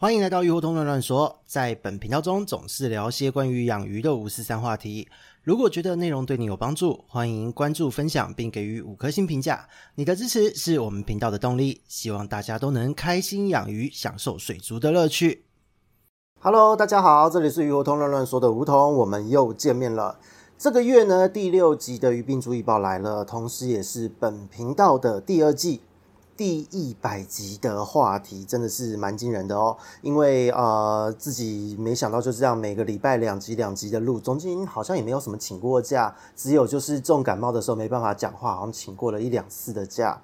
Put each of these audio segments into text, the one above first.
欢迎来到鱼活通乱乱说，在本频道中总是聊些关于养鱼的五四三话题。如果觉得内容对你有帮助，欢迎关注、分享并给予五颗星评价。你的支持是我们频道的动力。希望大家都能开心养鱼，享受水族的乐趣。Hello，大家好，这里是鱼活通乱乱说的梧桐，我们又见面了。这个月呢，第六集的鱼病注意报来了，同时也是本频道的第二季。第一百集的话题真的是蛮惊人的哦，因为呃自己没想到就这样每个礼拜两集两集的录，中间好像也没有什么请过假，只有就是重感冒的时候没办法讲话，好像请过了一两次的假。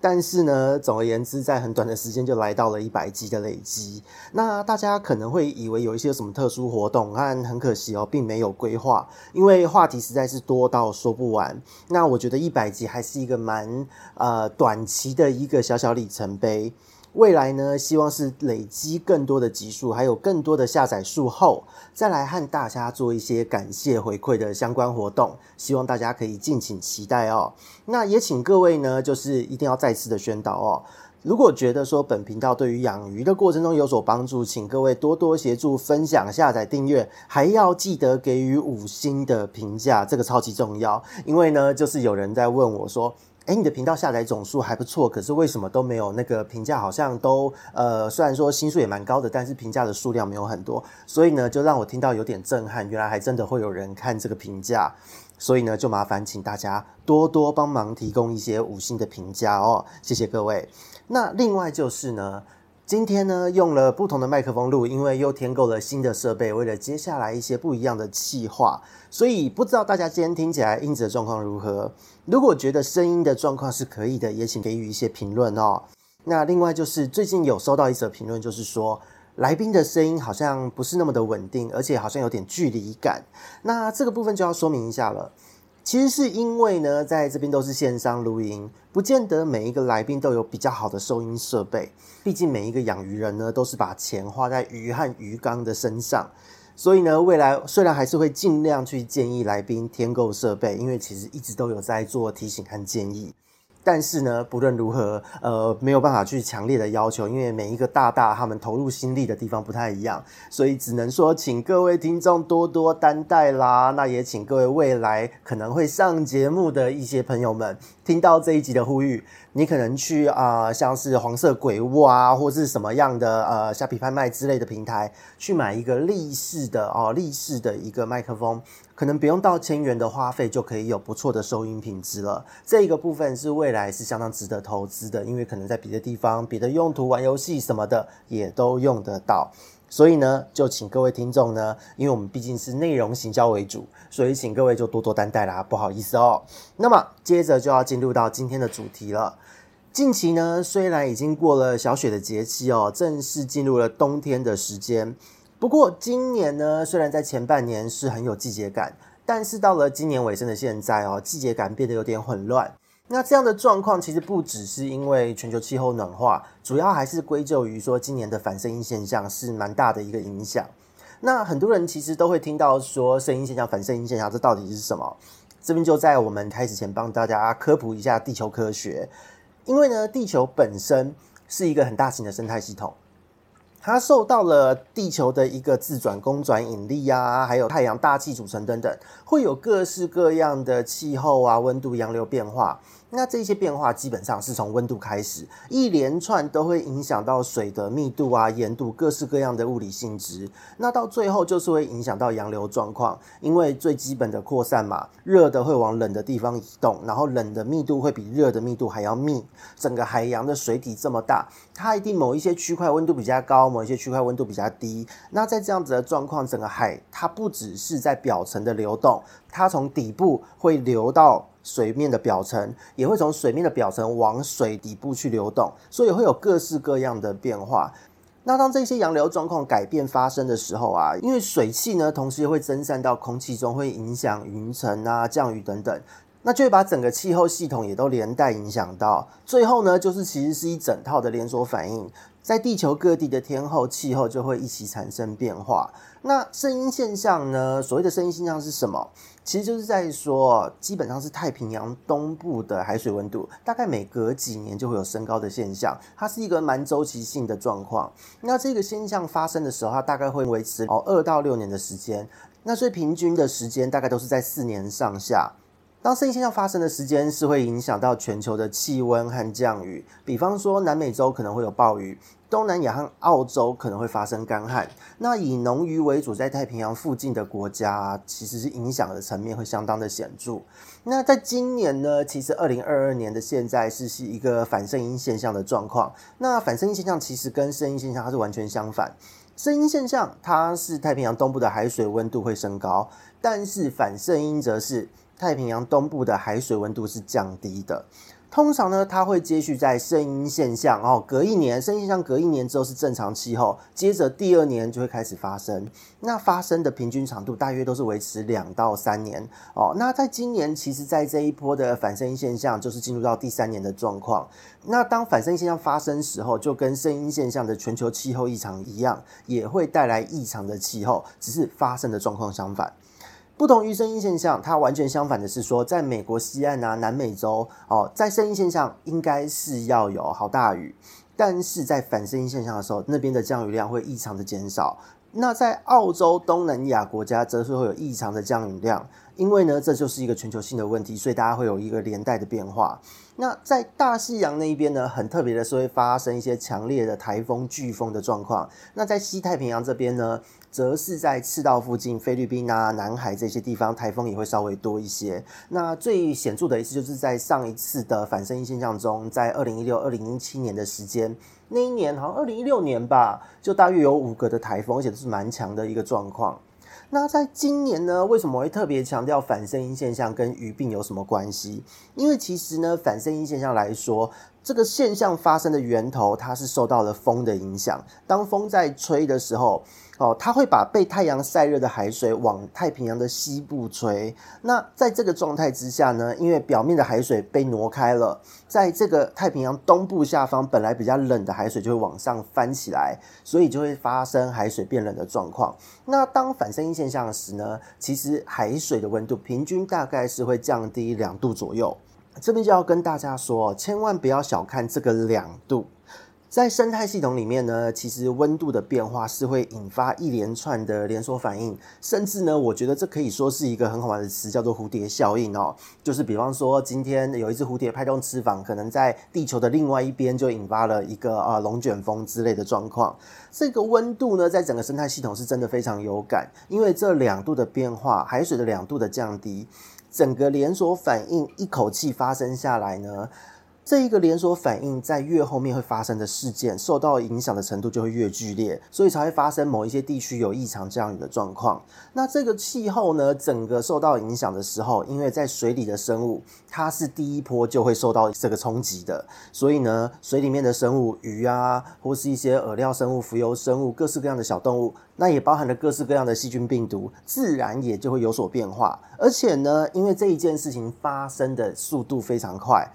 但是呢，总而言之，在很短的时间就来到了一百集的累积。那大家可能会以为有一些什么特殊活动，但很可惜哦，并没有规划，因为话题实在是多到说不完。那我觉得一百集还是一个蛮呃短期的一个小小里程碑。未来呢，希望是累积更多的集数，还有更多的下载数后，再来和大家做一些感谢回馈的相关活动。希望大家可以敬请期待哦。那也请各位呢，就是一定要再次的宣导哦。如果觉得说本频道对于养鱼的过程中有所帮助，请各位多多协助分享、下载、订阅，还要记得给予五星的评价，这个超级重要。因为呢，就是有人在问我说。诶，你的频道下载总数还不错，可是为什么都没有那个评价？好像都呃，虽然说星数也蛮高的，但是评价的数量没有很多，所以呢，就让我听到有点震撼。原来还真的会有人看这个评价，所以呢，就麻烦请大家多多帮忙提供一些五星的评价哦，谢谢各位。那另外就是呢。今天呢，用了不同的麦克风录，因为又添购了新的设备，为了接下来一些不一样的企划，所以不知道大家今天听起来音质的状况如何？如果觉得声音的状况是可以的，也请给予一些评论哦。那另外就是最近有收到一则评论，就是说来宾的声音好像不是那么的稳定，而且好像有点距离感。那这个部分就要说明一下了。其实是因为呢，在这边都是线上录音，不见得每一个来宾都有比较好的收音设备。毕竟每一个养鱼人呢，都是把钱花在鱼和鱼缸的身上，所以呢，未来虽然还是会尽量去建议来宾添购设备，因为其实一直都有在做提醒和建议。但是呢，不论如何，呃，没有办法去强烈的要求，因为每一个大大他们投入心力的地方不太一样，所以只能说请各位听众多多担待啦。那也请各位未来可能会上节目的一些朋友们，听到这一集的呼吁，你可能去啊、像是黄色鬼屋啊，或是什么样的呃虾皮拍卖之类的平台，去买一个立式的哦，立式的一个麦克风。可能不用到千元的花费就可以有不错的收音品质了。这一个部分是未来是相当值得投资的，因为可能在别的地方、别的用途玩游戏什么的也都用得到。所以呢，就请各位听众呢，因为我们毕竟是内容行销为主，所以请各位就多多担待啦，不好意思哦。那么接着就要进入到今天的主题了。近期呢，虽然已经过了小雪的节气哦，正式进入了冬天的时间。不过今年呢，虽然在前半年是很有季节感，但是到了今年尾声的现在哦，季节感变得有点混乱。那这样的状况其实不只是因为全球气候暖化，主要还是归咎于说今年的反声音现象是蛮大的一个影响。那很多人其实都会听到说声音现象、反声音现象，这到底是什么？这边就在我们开始前帮大家科普一下地球科学，因为呢，地球本身是一个很大型的生态系统。它受到了地球的一个自转公转引力啊，还有太阳大气组成等等，会有各式各样的气候啊、温度、洋流变化。那这些变化基本上是从温度开始，一连串都会影响到水的密度啊、盐度，各式各样的物理性质。那到最后就是会影响到洋流状况，因为最基本的扩散嘛，热的会往冷的地方移动，然后冷的密度会比热的密度还要密。整个海洋的水体这么大，它一定某一些区块温度比较高，某一些区块温度比较低。那在这样子的状况，整个海它不只是在表层的流动，它从底部会流到。水面的表层也会从水面的表层往水底部去流动，所以会有各式各样的变化。那当这些洋流状况改变发生的时候啊，因为水汽呢，同时也会蒸散到空气中，会影响云层啊、降雨等等。那就会把整个气候系统也都连带影响到。最后呢，就是其实是一整套的连锁反应，在地球各地的天候、气候就会一起产生变化。那圣婴现象呢？所谓的圣婴现象是什么？其实就是在说，基本上是太平洋东部的海水温度，大概每隔几年就会有升高的现象，它是一个蛮周期性的状况。那这个现象发生的时候，它大概会维持哦二到六年的时间。那所以平均的时间大概都是在四年上下。当圣婴现象发生的时间是会影响到全球的气温和降雨，比方说南美洲可能会有暴雨，东南亚和澳洲可能会发生干旱。那以农渔为主，在太平洋附近的国家，其实是影响的层面会相当的显著。那在今年呢，其实二零二二年的现在是是一个反圣音现象的状况。那反圣音现象其实跟圣音现象它是完全相反。声音现象它是太平洋东部的海水温度会升高，但是反圣婴则是。太平洋东部的海水温度是降低的，通常呢，它会接续在圣婴现象哦，隔一年，圣婴现象隔一年之后是正常气候，接着第二年就会开始发生，那发生的平均长度大约都是维持两到三年哦。那在今年，其实，在这一波的反圣婴现象就是进入到第三年的状况。那当反圣婴现象发生时候，就跟圣婴现象的全球气候异常一样，也会带来异常的气候，只是发生的状况相反。不同于圣婴现象，它完全相反的是说，在美国西岸啊、南美洲哦，在圣婴现象应该是要有好大雨，但是在反圣婴现象的时候，那边的降雨量会异常的减少。那在澳洲、东南亚国家，则是会有异常的降雨量，因为呢，这就是一个全球性的问题，所以大家会有一个连带的变化。那在大西洋那一边呢，很特别的是会发生一些强烈的台风、飓风的状况。那在西太平洋这边呢，则是在赤道附近，菲律宾啊、南海这些地方，台风也会稍微多一些。那最显著的一次，就是在上一次的反圣婴现象中，在二零一六、二零一七年的时间，那一年好像二零一六年吧，就大约有五个的台风，而且都是蛮强的一个状况。那在今年呢，为什么会特别强调反圣婴现象跟鱼病有什么关系？因为其实呢，反圣婴现象来说，这个现象发生的源头，它是受到了风的影响。当风在吹的时候，哦，它会把被太阳晒热的海水往太平洋的西部吹。那在这个状态之下呢，因为表面的海水被挪开了，在这个太平洋东部下方本来比较冷的海水就会往上翻起来，所以就会发生海水变冷的状况。那当反圣婴现象时呢，其实海水的温度平均大概是会降低两度左右。这边就要跟大家说，千万不要小看这个两度。在生态系统里面呢，其实温度的变化是会引发一连串的连锁反应，甚至呢，我觉得这可以说是一个很好玩的词，叫做蝴蝶效应哦。就是比方说，今天有一只蝴蝶拍动翅膀，可能在地球的另外一边就引发了一个啊龙卷风之类的状况。这个温度呢，在整个生态系统是真的非常有感，因为这两度的变化，海水的两度的降低，整个连锁反应一口气发生下来呢。这一个连锁反应在越后面会发生的事件，受到影响的程度就会越剧烈，所以才会发生某一些地区有异常降雨的状况。那这个气候呢，整个受到影响的时候，因为在水里的生物，它是第一波就会受到这个冲击的，所以呢，水里面的生物，鱼啊，或是一些饵料生物、浮游生物，各式各样的小动物，那也包含了各式各样的细菌、病毒，自然也就会有所变化。而且呢，因为这一件事情发生的速度非常快。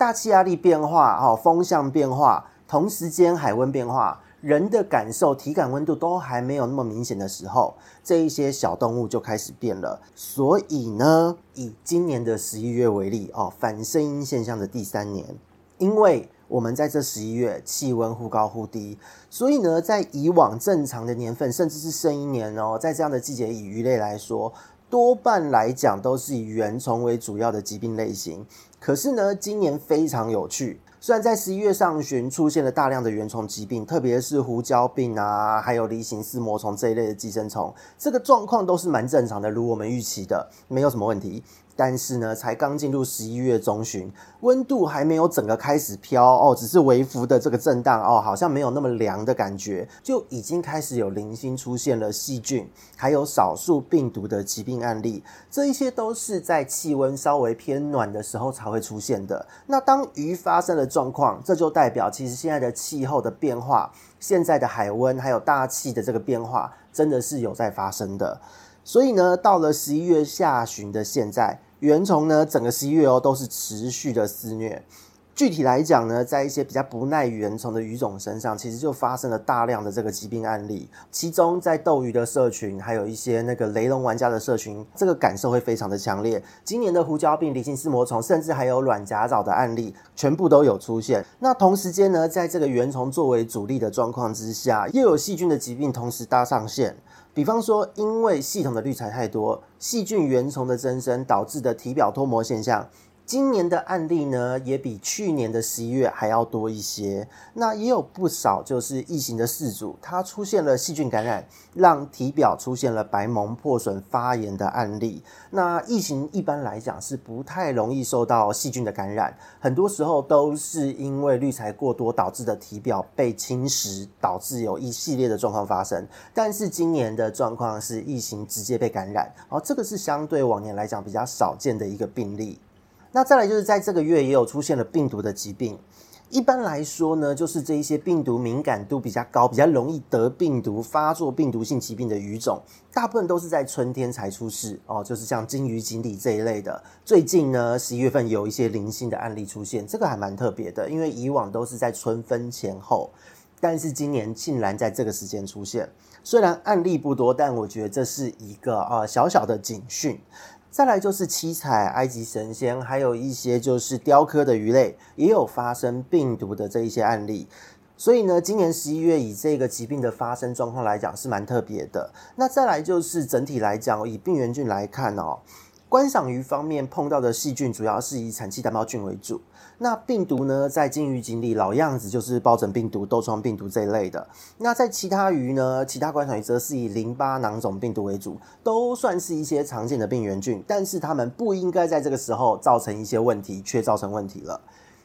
大气压力变化，哦，风向变化，同时间海温变化，人的感受体感温度都还没有那么明显的时候，这一些小动物就开始变了。所以呢，以今年的十一月为例，哦，反声音现象的第三年，因为我们在这十一月气温忽高忽低，所以呢，在以往正常的年份，甚至是圣婴年哦，在这样的季节，以鱼类来说，多半来讲都是以原虫为主要的疾病类型。可是呢，今年非常有趣。虽然在十一月上旬出现了大量的原虫疾病，特别是胡椒病啊，还有梨形丝膜虫这一类的寄生虫，这个状况都是蛮正常的，如我们预期的，没有什么问题。但是呢，才刚进入十一月中旬，温度还没有整个开始飘哦，只是微幅的这个震荡哦，好像没有那么凉的感觉，就已经开始有零星出现了细菌，还有少数病毒的疾病案例。这一些都是在气温稍微偏暖的时候才会出现的。那当鱼发生了状况，这就代表其实现在的气候的变化，现在的海温还有大气的这个变化，真的是有在发生的。所以呢，到了十一月下旬的现在。原虫呢，整个十一月哦都是持续的肆虐。具体来讲呢，在一些比较不耐原虫的鱼种身上，其实就发生了大量的这个疾病案例。其中在斗鱼的社群，还有一些那个雷龙玩家的社群，这个感受会非常的强烈。今年的胡椒病、离型丝膜虫，甚至还有软甲藻的案例，全部都有出现。那同时间呢，在这个原虫作为主力的状况之下，又有细菌的疾病同时搭上线。比方说，因为系统的滤材太多，细菌原虫的增生导致的体表脱膜现象。今年的案例呢，也比去年的十一月还要多一些。那也有不少就是异型的饲主，它出现了细菌感染，让体表出现了白蒙、破损、发炎的案例。那异型一般来讲是不太容易受到细菌的感染，很多时候都是因为滤材过多导致的体表被侵蚀，导致有一系列的状况发生。但是今年的状况是异型直接被感染，而这个是相对往年来讲比较少见的一个病例。那再来就是在这个月也有出现了病毒的疾病，一般来说呢，就是这一些病毒敏感度比较高、比较容易得病毒、发作病毒性疾病的鱼种，大部分都是在春天才出事哦，就是像金鱼、锦鲤这一类的。最近呢，十一月份有一些零星的案例出现，这个还蛮特别的，因为以往都是在春分前后，但是今年竟然在这个时间出现。虽然案例不多，但我觉得这是一个呃小小的警讯。再来就是七彩、埃及神仙，还有一些就是雕刻的鱼类，也有发生病毒的这一些案例。所以呢，今年十一月以这个疾病的发生状况来讲，是蛮特别的。那再来就是整体来讲，以病原菌来看哦。观赏鱼方面碰到的细菌主要是以产气单胞菌为主，那病毒呢，在金鱼锦鲤老样子就是疱疹病毒、痘疮病毒这一类的。那在其他鱼呢，其他观赏鱼则是以淋巴囊肿病毒为主，都算是一些常见的病原菌，但是它们不应该在这个时候造成一些问题，却造成问题了。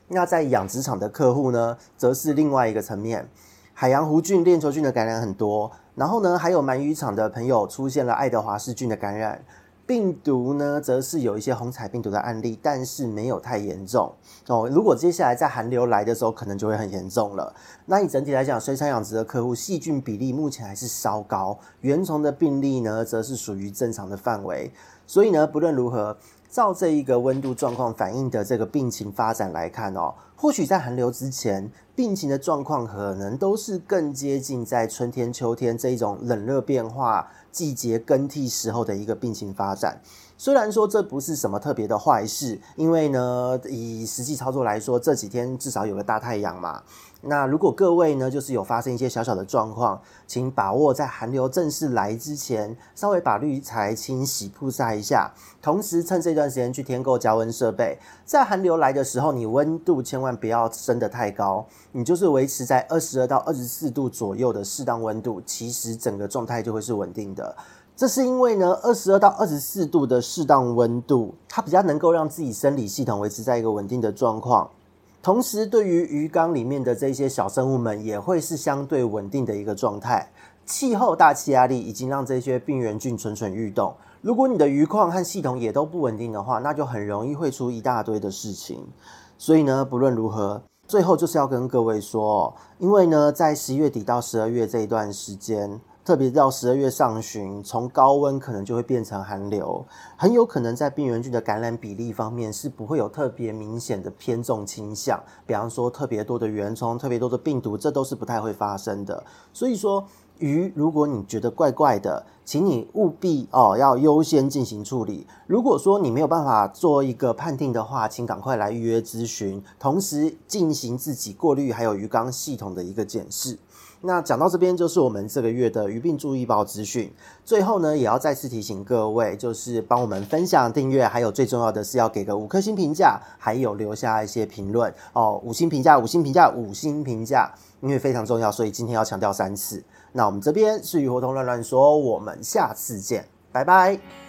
那在养殖场的客户呢，则是另外一个层面，海洋弧菌、链球菌的感染很多，然后呢，还有鳗鱼场的朋友出现了爱德华氏菌的感染。病毒呢，则是有一些虹彩病毒的案例，但是没有太严重哦。如果接下来在寒流来的时候，可能就会很严重了。那你整体来讲，水产养殖的客户细菌比例目前还是稍高，原虫的病例呢，则是属于正常的范围。所以呢，不论如何，照这一个温度状况反映的这个病情发展来看哦，或许在寒流之前，病情的状况可能都是更接近在春天、秋天这一种冷热变化。季节更替时候的一个病情发展，虽然说这不是什么特别的坏事，因为呢，以实际操作来说，这几天至少有个大太阳嘛。那如果各位呢，就是有发生一些小小的状况，请把握在寒流正式来之前，稍微把滤材清洗、曝晒一下，同时趁这段时间去添购加温设备。在寒流来的时候，你温度千万不要升得太高，你就是维持在二十二到二十四度左右的适当温度，其实整个状态就会是稳定的。这是因为呢，二十二到二十四度的适当温度，它比较能够让自己生理系统维持在一个稳定的状况。同时，对于鱼缸里面的这些小生物们，也会是相对稳定的一个状态。气候大气压力已经让这些病原菌蠢蠢欲动。如果你的鱼况和系统也都不稳定的话，那就很容易会出一大堆的事情。所以呢，不论如何，最后就是要跟各位说，因为呢，在十一月底到十二月这一段时间。特别到十二月上旬，从高温可能就会变成寒流，很有可能在病原菌的感染比例方面是不会有特别明显的偏重倾向。比方说，特别多的原虫、特别多的病毒，这都是不太会发生的。所以说，鱼如果你觉得怪怪的，请你务必哦要优先进行处理。如果说你没有办法做一个判定的话，请赶快来预约咨询，同时进行自己过滤还有鱼缸系统的一个检视。那讲到这边就是我们这个月的鱼病注意报资讯。最后呢，也要再次提醒各位，就是帮我们分享、订阅，还有最重要的是要给个五颗星评价，还有留下一些评论哦。五星评价，五星评价，五星评价，因为非常重要，所以今天要强调三次。那我们这边是鱼活通乱乱说，我们下次见，拜拜。